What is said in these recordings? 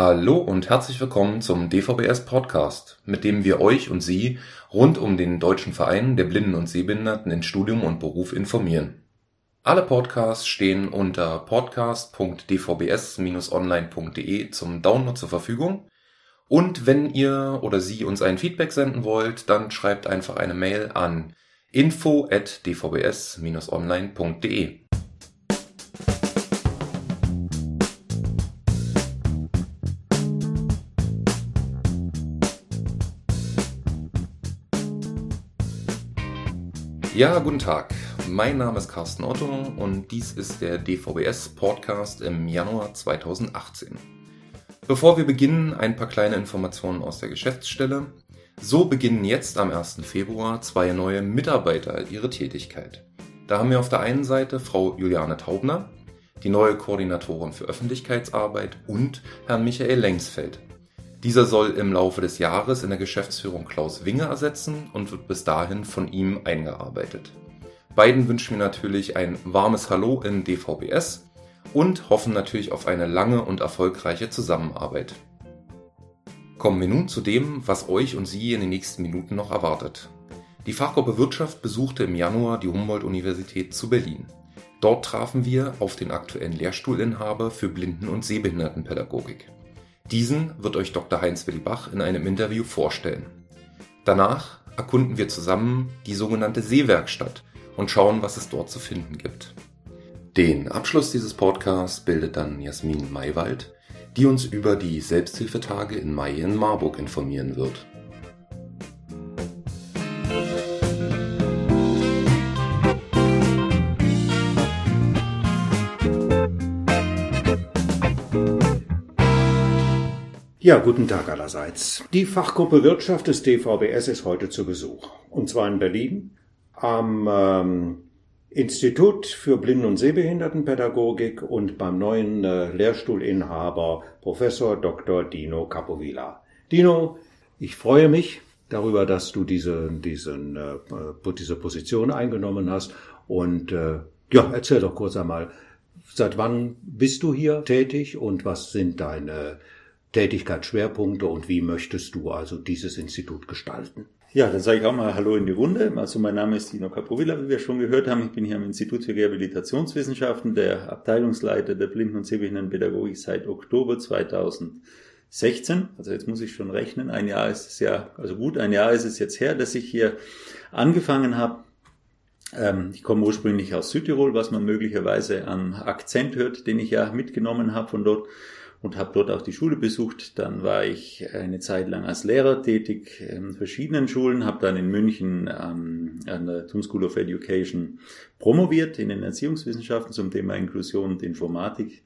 Hallo und herzlich willkommen zum DVBS Podcast, mit dem wir euch und Sie rund um den Deutschen Verein der Blinden und Sehbehinderten in Studium und Beruf informieren. Alle Podcasts stehen unter podcast.dvbs-online.de zum Download zur Verfügung. Und wenn ihr oder Sie uns ein Feedback senden wollt, dann schreibt einfach eine Mail an info@dvbs-online.de. Ja, guten Tag. Mein Name ist Carsten Otto und dies ist der DVBS Podcast im Januar 2018. Bevor wir beginnen, ein paar kleine Informationen aus der Geschäftsstelle. So beginnen jetzt am 1. Februar zwei neue Mitarbeiter ihre Tätigkeit. Da haben wir auf der einen Seite Frau Juliane Taubner, die neue Koordinatorin für Öffentlichkeitsarbeit und Herrn Michael Lengsfeld, dieser soll im Laufe des Jahres in der Geschäftsführung Klaus Winge ersetzen und wird bis dahin von ihm eingearbeitet. Beiden wünschen wir natürlich ein warmes Hallo in DVBS und hoffen natürlich auf eine lange und erfolgreiche Zusammenarbeit. Kommen wir nun zu dem, was euch und Sie in den nächsten Minuten noch erwartet. Die Fachgruppe Wirtschaft besuchte im Januar die Humboldt-Universität zu Berlin. Dort trafen wir auf den aktuellen Lehrstuhlinhaber für Blinden- und Sehbehindertenpädagogik. Diesen wird euch Dr. Heinz-Willi Bach in einem Interview vorstellen. Danach erkunden wir zusammen die sogenannte Seewerkstatt und schauen, was es dort zu finden gibt. Den Abschluss dieses Podcasts bildet dann Jasmin Maywald, die uns über die Selbsthilfetage in Mai in Marburg informieren wird. Ja, guten Tag allerseits. Die Fachgruppe Wirtschaft des DVBS ist heute zu Besuch. Und zwar in Berlin am ähm, Institut für Blinden- und Sehbehindertenpädagogik und beim neuen äh, Lehrstuhlinhaber Professor Dr. Dino Capovilla. Dino, ich freue mich darüber, dass du diese, diesen, äh, diese Position eingenommen hast. Und äh, ja, erzähl doch kurz einmal, seit wann bist du hier tätig und was sind deine Tätigkeitsschwerpunkte und wie möchtest du also dieses Institut gestalten? Ja, dann sage ich auch mal Hallo in die Runde. Also mein Name ist Dino Capovilla, wie wir schon gehört haben. Ich bin hier am Institut für Rehabilitationswissenschaften, der Abteilungsleiter der Blinden- und Sehbehindertenpädagogik seit Oktober 2016. Also jetzt muss ich schon rechnen. Ein Jahr ist es ja, also gut ein Jahr ist es jetzt her, dass ich hier angefangen habe. Ähm, ich komme ursprünglich aus Südtirol, was man möglicherweise an Akzent hört, den ich ja mitgenommen habe von dort und habe dort auch die Schule besucht. Dann war ich eine Zeit lang als Lehrer tätig in verschiedenen Schulen, habe dann in München ähm, an der Thun School of Education promoviert in den Erziehungswissenschaften zum Thema Inklusion und Informatik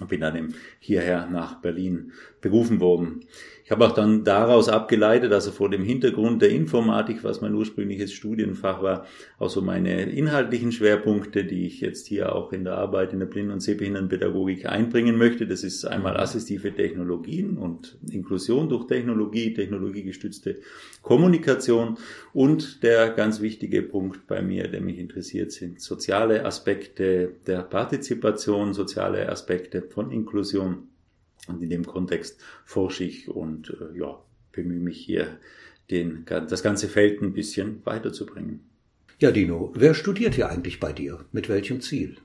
und bin dann hierher nach Berlin berufen worden. Ich habe auch dann daraus abgeleitet, also vor dem Hintergrund der Informatik, was mein ursprüngliches Studienfach war, auch so meine inhaltlichen Schwerpunkte, die ich jetzt hier auch in der Arbeit in der Blinden- und Sehbehindertenpädagogik einbringen möchte. Das ist einmal assistive Technologien und Inklusion durch Technologie, technologiegestützte Kommunikation und der ganz wichtige Punkt bei mir, der mich interessiert, sind soziale Aspekte der Partizipation, soziale Aspekte von Inklusion und in dem Kontext forsche ich und äh, ja, bemühe mich hier, den, das ganze Feld ein bisschen weiterzubringen. Ja, Dino, wer studiert hier eigentlich bei dir? Mit welchem Ziel?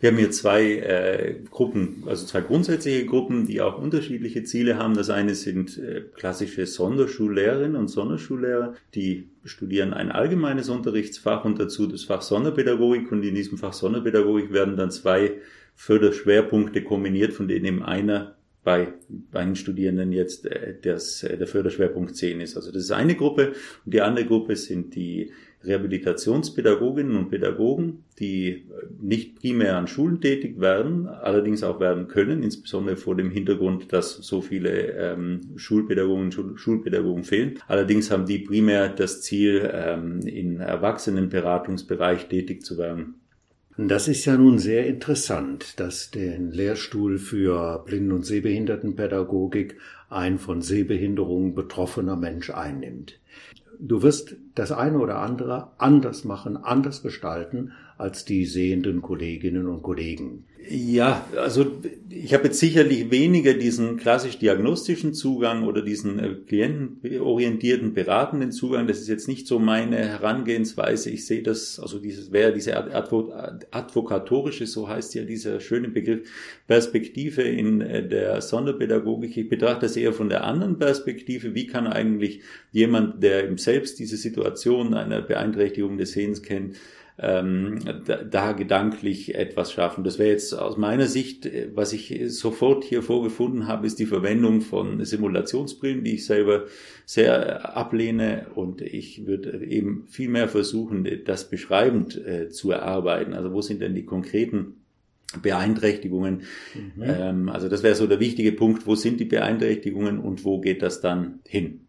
Wir haben hier zwei äh, Gruppen, also zwei grundsätzliche Gruppen, die auch unterschiedliche Ziele haben. Das eine sind äh, klassische Sonderschullehrerinnen und Sonderschullehrer, die studieren ein allgemeines Unterrichtsfach und dazu das Fach Sonderpädagogik. Und in diesem Fach Sonderpädagogik werden dann zwei Förderschwerpunkte kombiniert, von denen eben einer bei meinen Studierenden jetzt äh, das, äh, der Förderschwerpunkt 10 ist. Also das ist eine Gruppe und die andere Gruppe sind die Rehabilitationspädagoginnen und Pädagogen, die äh, nicht primär an Schulen tätig werden, allerdings auch werden können, insbesondere vor dem Hintergrund, dass so viele ähm, Schulpädagogen Schul Schulpädagogen fehlen. Allerdings haben die primär das Ziel, ähm, in Erwachsenenberatungsbereich tätig zu werden. Das ist ja nun sehr interessant, dass den Lehrstuhl für Blinden- und Sehbehindertenpädagogik ein von Sehbehinderungen betroffener Mensch einnimmt. Du wirst das eine oder andere anders machen, anders gestalten als die sehenden Kolleginnen und Kollegen. Ja, also ich habe jetzt sicherlich weniger diesen klassisch diagnostischen Zugang oder diesen äh, klientenorientierten, beratenden Zugang. Das ist jetzt nicht so meine Herangehensweise. Ich sehe das, also dieses wäre diese advokatorische, so heißt ja dieser schöne Begriff, Perspektive in äh, der Sonderpädagogik. Ich betrachte das eher von der anderen Perspektive. Wie kann eigentlich jemand, der selbst diese Situation einer Beeinträchtigung des Sehens kennt, ähm, da, da gedanklich etwas schaffen. Das wäre jetzt aus meiner Sicht, äh, was ich sofort hier vorgefunden habe, ist die Verwendung von Simulationsbrillen, die ich selber sehr ablehne und ich würde eben viel mehr versuchen, das beschreibend äh, zu erarbeiten. Also wo sind denn die konkreten Beeinträchtigungen. Mhm. Ähm, also das wäre so der wichtige Punkt, wo sind die Beeinträchtigungen und wo geht das dann hin?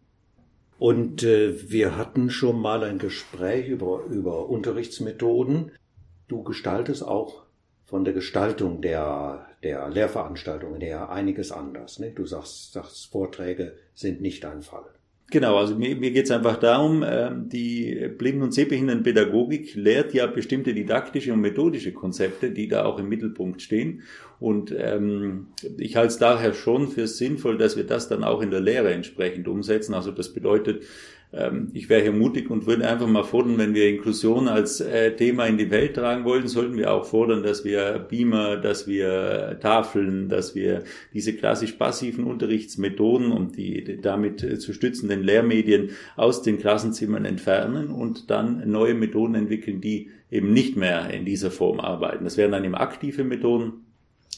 Und äh, wir hatten schon mal ein Gespräch über, über Unterrichtsmethoden. Du gestaltest auch von der Gestaltung der, der Lehrveranstaltungen her einiges anders. Ne? Du sagst, sagst, Vorträge sind nicht ein Fall. Genau, also mir, mir geht es einfach darum, ähm, die Blinden- und Sehbehindertenpädagogik lehrt ja bestimmte didaktische und methodische Konzepte, die da auch im Mittelpunkt stehen. Und ähm, ich halte es daher schon für sinnvoll, dass wir das dann auch in der Lehre entsprechend umsetzen. Also das bedeutet, ich wäre hier mutig und würde einfach mal fordern, wenn wir Inklusion als äh, Thema in die Welt tragen wollen, sollten wir auch fordern, dass wir Beamer, dass wir Tafeln, dass wir diese klassisch passiven Unterrichtsmethoden und die damit äh, zu stützenden Lehrmedien aus den Klassenzimmern entfernen und dann neue Methoden entwickeln, die eben nicht mehr in dieser Form arbeiten. Das wären dann eben aktive Methoden,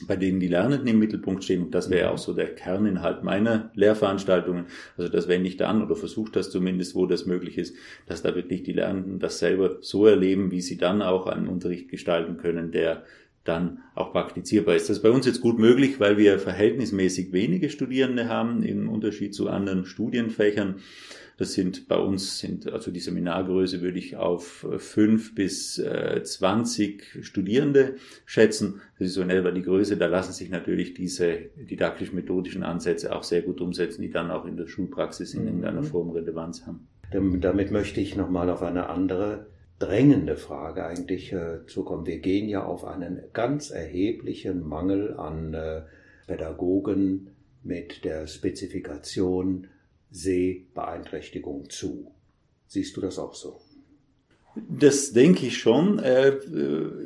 bei denen die Lernenden im Mittelpunkt stehen. Und das wäre auch so der Kerninhalt meiner Lehrveranstaltungen. Also das wende ich da an oder versuche das zumindest, wo das möglich ist, dass da wirklich die Lernenden das selber so erleben, wie sie dann auch einen Unterricht gestalten können, der dann auch praktizierbar ist. Das ist bei uns jetzt gut möglich, weil wir verhältnismäßig wenige Studierende haben im Unterschied zu anderen Studienfächern. Das sind bei uns sind, also die Seminargröße würde ich auf fünf bis äh, zwanzig Studierende schätzen. Das ist so in etwa die Größe. Da lassen sich natürlich diese didaktisch-methodischen Ansätze auch sehr gut umsetzen, die dann auch in der Schulpraxis in mhm. irgendeiner Form Relevanz haben. Damit möchte ich nochmal auf eine andere drängende Frage eigentlich äh, zukommen. Wir gehen ja auf einen ganz erheblichen Mangel an äh, Pädagogen mit der Spezifikation Sehbeeinträchtigung zu. Siehst du das auch so? Das denke ich schon, äh,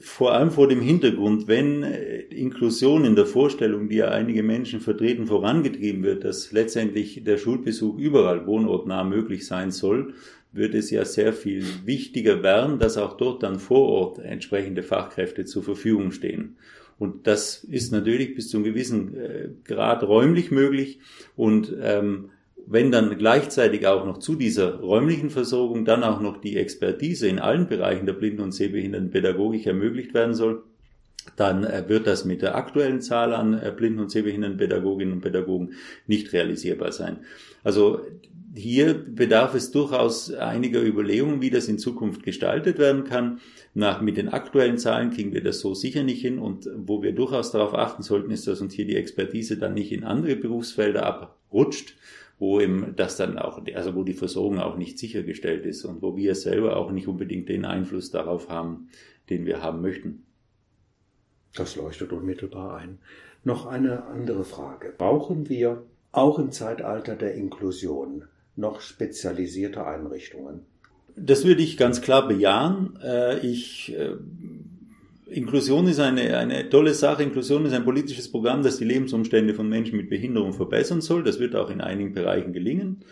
vor allem vor dem Hintergrund, wenn äh, Inklusion in der Vorstellung, die ja einige Menschen vertreten, vorangetrieben wird, dass letztendlich der Schulbesuch überall wohnortnah möglich sein soll, wird es ja sehr viel wichtiger werden, dass auch dort dann vor Ort entsprechende Fachkräfte zur Verfügung stehen. Und das ist natürlich bis zu einem gewissen äh, Grad räumlich möglich und ähm, wenn dann gleichzeitig auch noch zu dieser räumlichen Versorgung dann auch noch die Expertise in allen Bereichen der Blinden- und Sehbehindertenpädagogik ermöglicht werden soll, dann äh, wird das mit der aktuellen Zahl an äh, Blinden- und Sehbehindertenpädagoginnen und Pädagogen nicht realisierbar sein. Also hier bedarf es durchaus einiger Überlegungen, wie das in Zukunft gestaltet werden kann. Nach, mit den aktuellen Zahlen kriegen wir das so sicher nicht hin und wo wir durchaus darauf achten sollten, ist, dass uns hier die Expertise dann nicht in andere Berufsfelder abrutscht, wo eben das dann auch, also wo die Versorgung auch nicht sichergestellt ist und wo wir selber auch nicht unbedingt den Einfluss darauf haben, den wir haben möchten. Das leuchtet unmittelbar ein. Noch eine andere Frage. Brauchen wir auch im Zeitalter der Inklusion noch spezialisierte Einrichtungen? Das würde ich ganz klar bejahen. Äh, ich äh, Inklusion ist eine, eine tolle Sache. Inklusion ist ein politisches Programm, das die Lebensumstände von Menschen mit Behinderung verbessern soll. Das wird auch in einigen Bereichen gelingen.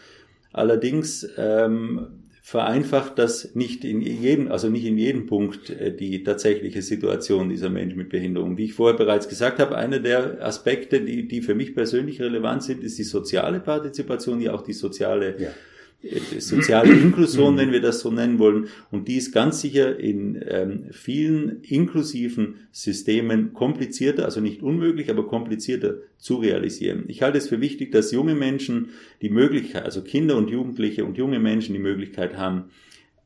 Allerdings ähm, vereinfacht das nicht in jedem, also nicht in jedem Punkt äh, die tatsächliche Situation dieser Menschen mit Behinderung. Wie ich vorher bereits gesagt habe, einer der Aspekte, die, die für mich persönlich relevant sind, ist die soziale Partizipation, ja auch die soziale ja soziale Inklusion, wenn wir das so nennen wollen. Und die ist ganz sicher in ähm, vielen inklusiven Systemen komplizierter, also nicht unmöglich, aber komplizierter zu realisieren. Ich halte es für wichtig, dass junge Menschen die Möglichkeit, also Kinder und Jugendliche und junge Menschen die Möglichkeit haben,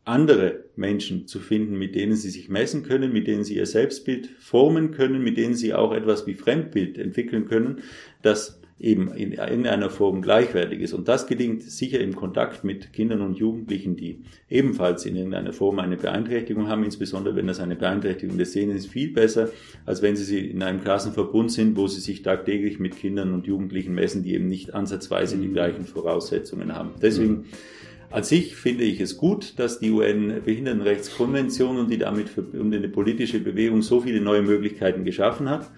andere Menschen zu finden, mit denen sie sich messen können, mit denen sie ihr Selbstbild formen können, mit denen sie auch etwas wie Fremdbild entwickeln können, das eben in irgendeiner Form gleichwertig ist. Und das gelingt sicher im Kontakt mit Kindern und Jugendlichen, die ebenfalls in irgendeiner Form eine Beeinträchtigung haben, insbesondere wenn das eine Beeinträchtigung des Sehens ist, viel besser, als wenn sie in einem Klassenverbund sind, wo sie sich tagtäglich mit Kindern und Jugendlichen messen, die eben nicht ansatzweise die mhm. gleichen Voraussetzungen haben. Deswegen mhm. An sich finde ich es gut, dass die UN-Behindertenrechtskonvention und die damit verbundene politische Bewegung so viele neue Möglichkeiten geschaffen hat.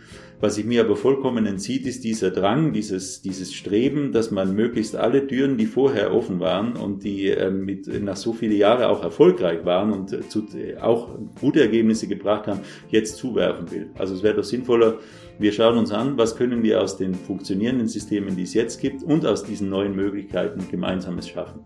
Was sich mir aber vollkommen entzieht, ist dieser Drang, dieses, dieses Streben, dass man möglichst alle Türen, die vorher offen waren und die äh, mit, nach so viele Jahre auch erfolgreich waren und äh, zu, äh, auch gute Ergebnisse gebracht haben, jetzt zuwerfen will. Also es wäre doch sinnvoller, wir schauen uns an, was können wir aus den funktionierenden Systemen, die es jetzt gibt und aus diesen neuen Möglichkeiten gemeinsames schaffen.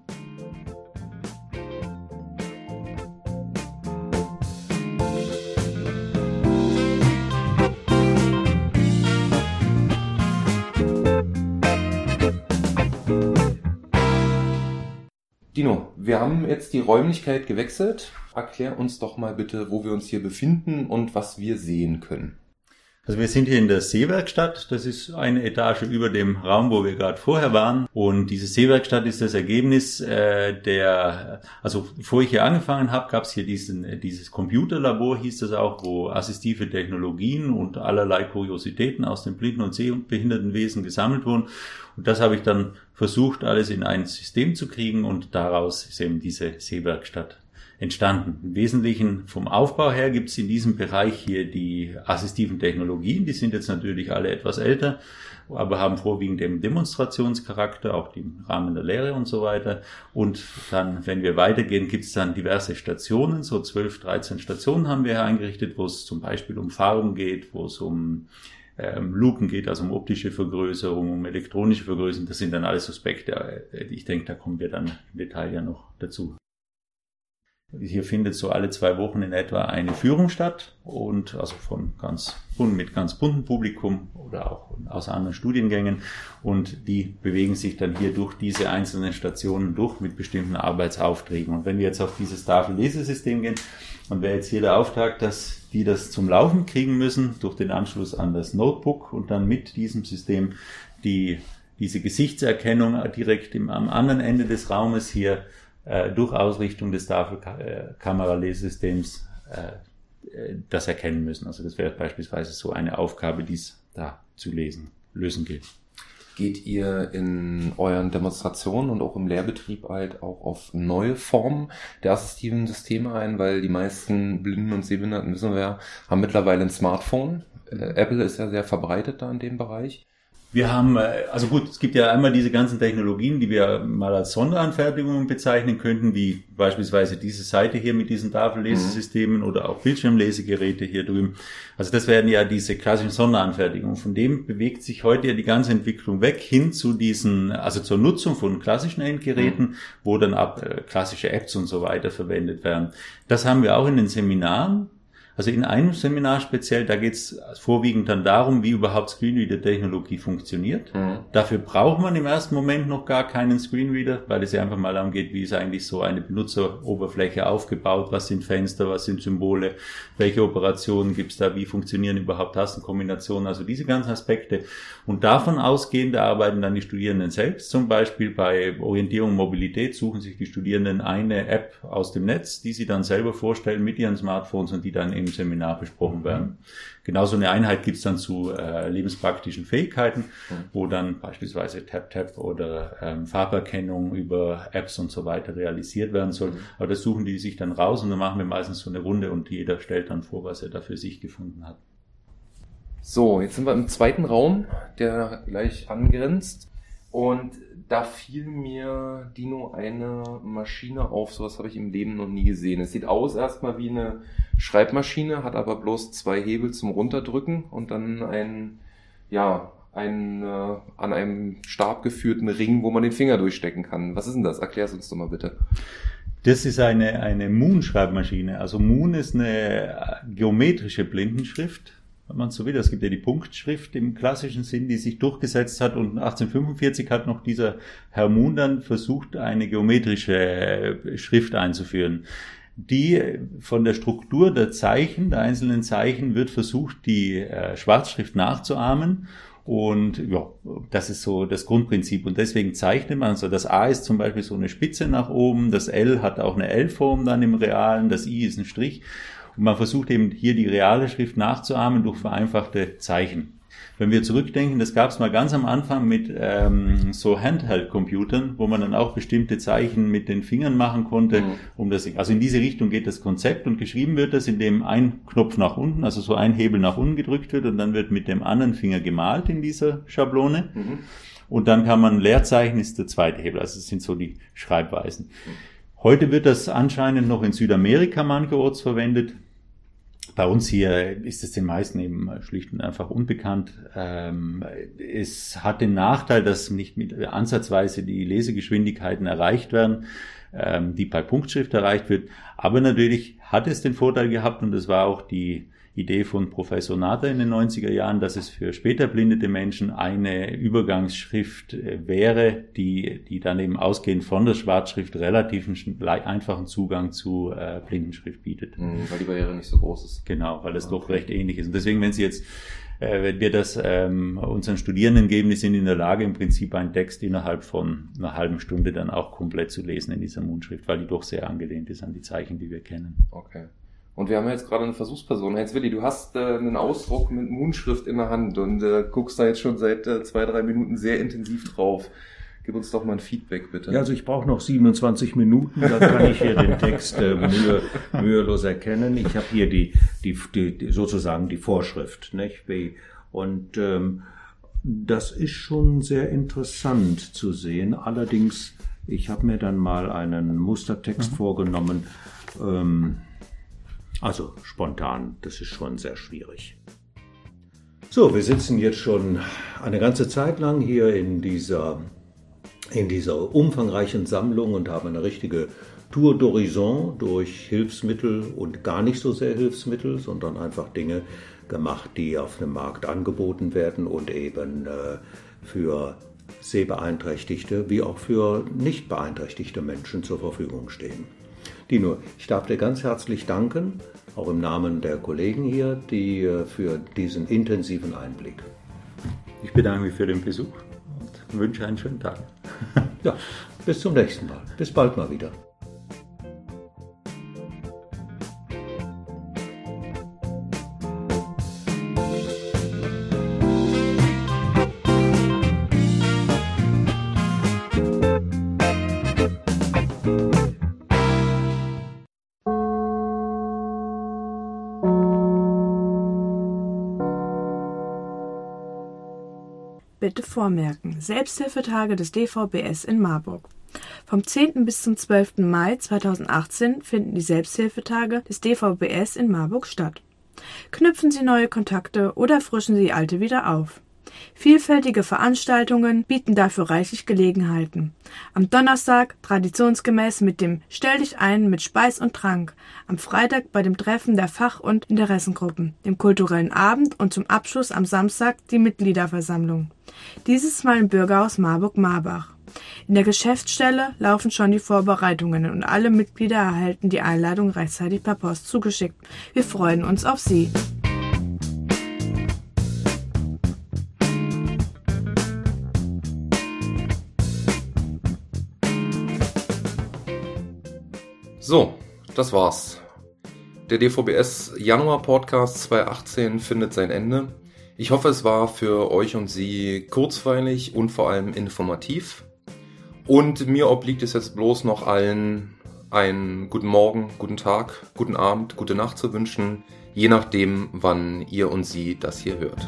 Dino, wir haben jetzt die Räumlichkeit gewechselt. Erklär uns doch mal bitte, wo wir uns hier befinden und was wir sehen können. Also wir sind hier in der Seewerkstatt. Das ist eine Etage über dem Raum, wo wir gerade vorher waren. Und diese Seewerkstatt ist das Ergebnis äh, der, also bevor ich hier angefangen habe, gab es hier diesen, dieses Computerlabor, hieß das auch, wo assistive Technologien und allerlei Kuriositäten aus dem Blinden- und Sehbehindertenwesen gesammelt wurden. Und das habe ich dann versucht, alles in ein System zu kriegen und daraus ist eben diese Seewerkstatt entstanden. Im Wesentlichen vom Aufbau her gibt es in diesem Bereich hier die assistiven Technologien, die sind jetzt natürlich alle etwas älter, aber haben vorwiegend den Demonstrationscharakter, auch im Rahmen der Lehre und so weiter. Und dann, wenn wir weitergehen, gibt es dann diverse Stationen, so 12, 13 Stationen haben wir eingerichtet, wo es zum Beispiel um Farben geht, wo es um ähm, Lupen geht, also um optische Vergrößerung, um elektronische Vergrößerung. Das sind dann alles Aspekte. Ich denke, da kommen wir dann im Detail ja noch dazu. Hier findet so alle zwei Wochen in etwa eine Führung statt und also von ganz mit ganz buntem Publikum oder auch aus anderen Studiengängen und die bewegen sich dann hier durch diese einzelnen Stationen durch mit bestimmten Arbeitsaufträgen. Und wenn wir jetzt auf dieses Tafellesesystem gehen, dann wäre jetzt hier der Auftrag, dass die das zum Laufen kriegen müssen durch den Anschluss an das Notebook und dann mit diesem System die diese Gesichtserkennung direkt im, am anderen Ende des Raumes hier äh, durch Ausrichtung des Tafelkameralesesystems äh, äh, das erkennen müssen. Also das wäre beispielsweise so eine Aufgabe, die es da zu lesen, lösen gilt. Geht ihr in euren Demonstrationen und auch im Lehrbetrieb halt auch auf neue Formen der assistiven Systeme ein, weil die meisten Blinden und Sehbehinderten, wissen wir ja, haben mittlerweile ein Smartphone. Äh, Apple ist ja sehr verbreitet da in dem Bereich. Wir haben, äh, also gut, es gibt ja einmal diese ganzen Technologien, die wir mal als Sonderanfertigungen bezeichnen könnten, wie beispielsweise diese Seite hier mit diesen Tafellesesystemen mhm. oder auch Bildschirmlesegeräte hier drüben. Also das werden ja diese klassischen Sonderanfertigungen. Von dem bewegt sich heute ja die ganze Entwicklung weg hin zu diesen, also zur Nutzung von klassischen Endgeräten, mhm. wo dann ab äh, klassische Apps und so weiter verwendet werden. Das haben wir auch in den Seminaren also in einem Seminar speziell, da geht es vorwiegend dann darum, wie überhaupt Screenreader-Technologie funktioniert. Mhm. Dafür braucht man im ersten Moment noch gar keinen Screenreader, weil es ja einfach mal darum geht, wie ist eigentlich so eine Benutzeroberfläche aufgebaut, was sind Fenster, was sind Symbole, welche Operationen gibt's da, wie funktionieren überhaupt Tastenkombinationen, also diese ganzen Aspekte. Und davon ausgehend arbeiten dann die Studierenden selbst. Zum Beispiel bei Orientierung und Mobilität suchen sich die Studierenden eine App aus dem Netz, die sie dann selber vorstellen mit ihren Smartphones und die dann im Seminar besprochen werden. Genauso eine Einheit gibt's dann zu äh, lebenspraktischen Fähigkeiten, wo dann beispielsweise Tap-Tap oder ähm, Farberkennung über Apps und so weiter realisiert werden soll. Aber das suchen die sich dann raus und dann machen wir meistens so eine Runde und jeder stellt dann vor, was er da für sich gefunden hat. So, jetzt sind wir im zweiten Raum, der gleich angrenzt. Und da fiel mir Dino eine Maschine auf, sowas habe ich im Leben noch nie gesehen. Es sieht aus erstmal wie eine Schreibmaschine, hat aber bloß zwei Hebel zum Runterdrücken und dann ein, ja, ein äh, an einem Stab geführten Ring, wo man den Finger durchstecken kann. Was ist denn das? Erklär es uns doch mal bitte. Das ist eine, eine Moon-Schreibmaschine. Also Moon ist eine geometrische Blindenschrift wenn man so will. Es gibt ja die Punktschrift im klassischen Sinn, die sich durchgesetzt hat und 1845 hat noch dieser Herr Moon dann versucht, eine geometrische äh, Schrift einzuführen. Die von der Struktur der Zeichen, der einzelnen Zeichen, wird versucht, die äh, Schwarzschrift nachzuahmen Und ja, das ist so das Grundprinzip. Und deswegen zeichnet man, also das A ist zum Beispiel so eine Spitze nach oben, das L hat auch eine L-Form dann im Realen, das I ist ein Strich. Und man versucht eben hier die reale Schrift nachzuahmen durch vereinfachte Zeichen. Wenn wir zurückdenken, das gab es mal ganz am Anfang mit ähm, so Handheld-Computern, wo man dann auch bestimmte Zeichen mit den Fingern machen konnte, mhm. um das. Also in diese Richtung geht das Konzept und geschrieben wird das, indem ein Knopf nach unten, also so ein Hebel nach unten gedrückt wird und dann wird mit dem anderen Finger gemalt in dieser Schablone. Mhm. Und dann kann man Leerzeichen ist der zweite Hebel. Also das sind so die Schreibweisen. Mhm. Heute wird das anscheinend noch in Südamerika mancherorts verwendet. Bei uns hier ist es den meisten eben schlicht und einfach unbekannt. Ähm, es hat den Nachteil, dass nicht mit ansatzweise die Lesegeschwindigkeiten erreicht werden, ähm, die bei Punktschrift erreicht wird. Aber natürlich hat es den Vorteil gehabt und es war auch die Idee von Professor Nader in den 90er Jahren, dass es für später blindete Menschen eine Übergangsschrift äh, wäre, die, die dann eben ausgehend von der Schwarzschrift relativ einfachen Zugang zu äh, Blindenschrift bietet. Mhm, weil die Barriere nicht so groß ist. Genau, weil es okay. doch recht ähnlich ist. Und deswegen, wenn Sie jetzt äh, wenn wir das ähm, unseren Studierenden geben, die sind in der Lage, im Prinzip einen Text innerhalb von einer halben Stunde dann auch komplett zu lesen in dieser Mundschrift, weil die doch sehr angelehnt ist an die Zeichen, die wir kennen. Okay. Und wir haben jetzt gerade eine Versuchsperson. Jetzt Willi, du hast äh, einen Ausdruck mit Moonschrift in der Hand und äh, guckst da jetzt schon seit äh, zwei, drei Minuten sehr intensiv drauf. Gib uns doch mal ein Feedback, bitte. Ja, also ich brauche noch 27 Minuten, da kann ich hier den Text äh, mühe, mühelos erkennen. Ich habe hier die, die, die, die, sozusagen die Vorschrift, nicht? Und ähm, das ist schon sehr interessant zu sehen. Allerdings, ich habe mir dann mal einen Mustertext mhm. vorgenommen. Ähm, also spontan, das ist schon sehr schwierig. So, wir sitzen jetzt schon eine ganze Zeit lang hier in dieser, in dieser umfangreichen Sammlung und haben eine richtige Tour d'Horizon durch Hilfsmittel und gar nicht so sehr Hilfsmittel, sondern einfach Dinge gemacht, die auf dem Markt angeboten werden und eben äh, für sehbeeinträchtigte wie auch für nicht beeinträchtigte Menschen zur Verfügung stehen. Dino, ich darf dir ganz herzlich danken, auch im Namen der Kollegen hier, die äh, für diesen intensiven Einblick. Ich bedanke mich für den Besuch und wünsche einen schönen Tag. ja, bis zum nächsten Mal. Bis bald mal wieder. Bitte vormerken. Selbsthilfetage des DVBS in Marburg. Vom 10. bis zum 12. Mai 2018 finden die Selbsthilfetage des DVBS in Marburg statt. Knüpfen Sie neue Kontakte oder frischen Sie alte wieder auf. Vielfältige Veranstaltungen bieten dafür reichlich Gelegenheiten. Am Donnerstag traditionsgemäß mit dem Stell dich ein mit Speis und Trank, am Freitag bei dem Treffen der Fach- und Interessengruppen, dem kulturellen Abend und zum Abschluss am Samstag die Mitgliederversammlung. Dieses Mal im Bürgerhaus Marburg-Marbach. In der Geschäftsstelle laufen schon die Vorbereitungen und alle Mitglieder erhalten die Einladung rechtzeitig per Post zugeschickt. Wir freuen uns auf Sie. So, das war's. Der DVBS Januar Podcast 2018 findet sein Ende. Ich hoffe, es war für euch und Sie kurzweilig und vor allem informativ. Und mir obliegt es jetzt bloß noch allen einen guten Morgen, guten Tag, guten Abend, gute Nacht zu wünschen, je nachdem, wann ihr und sie das hier hört.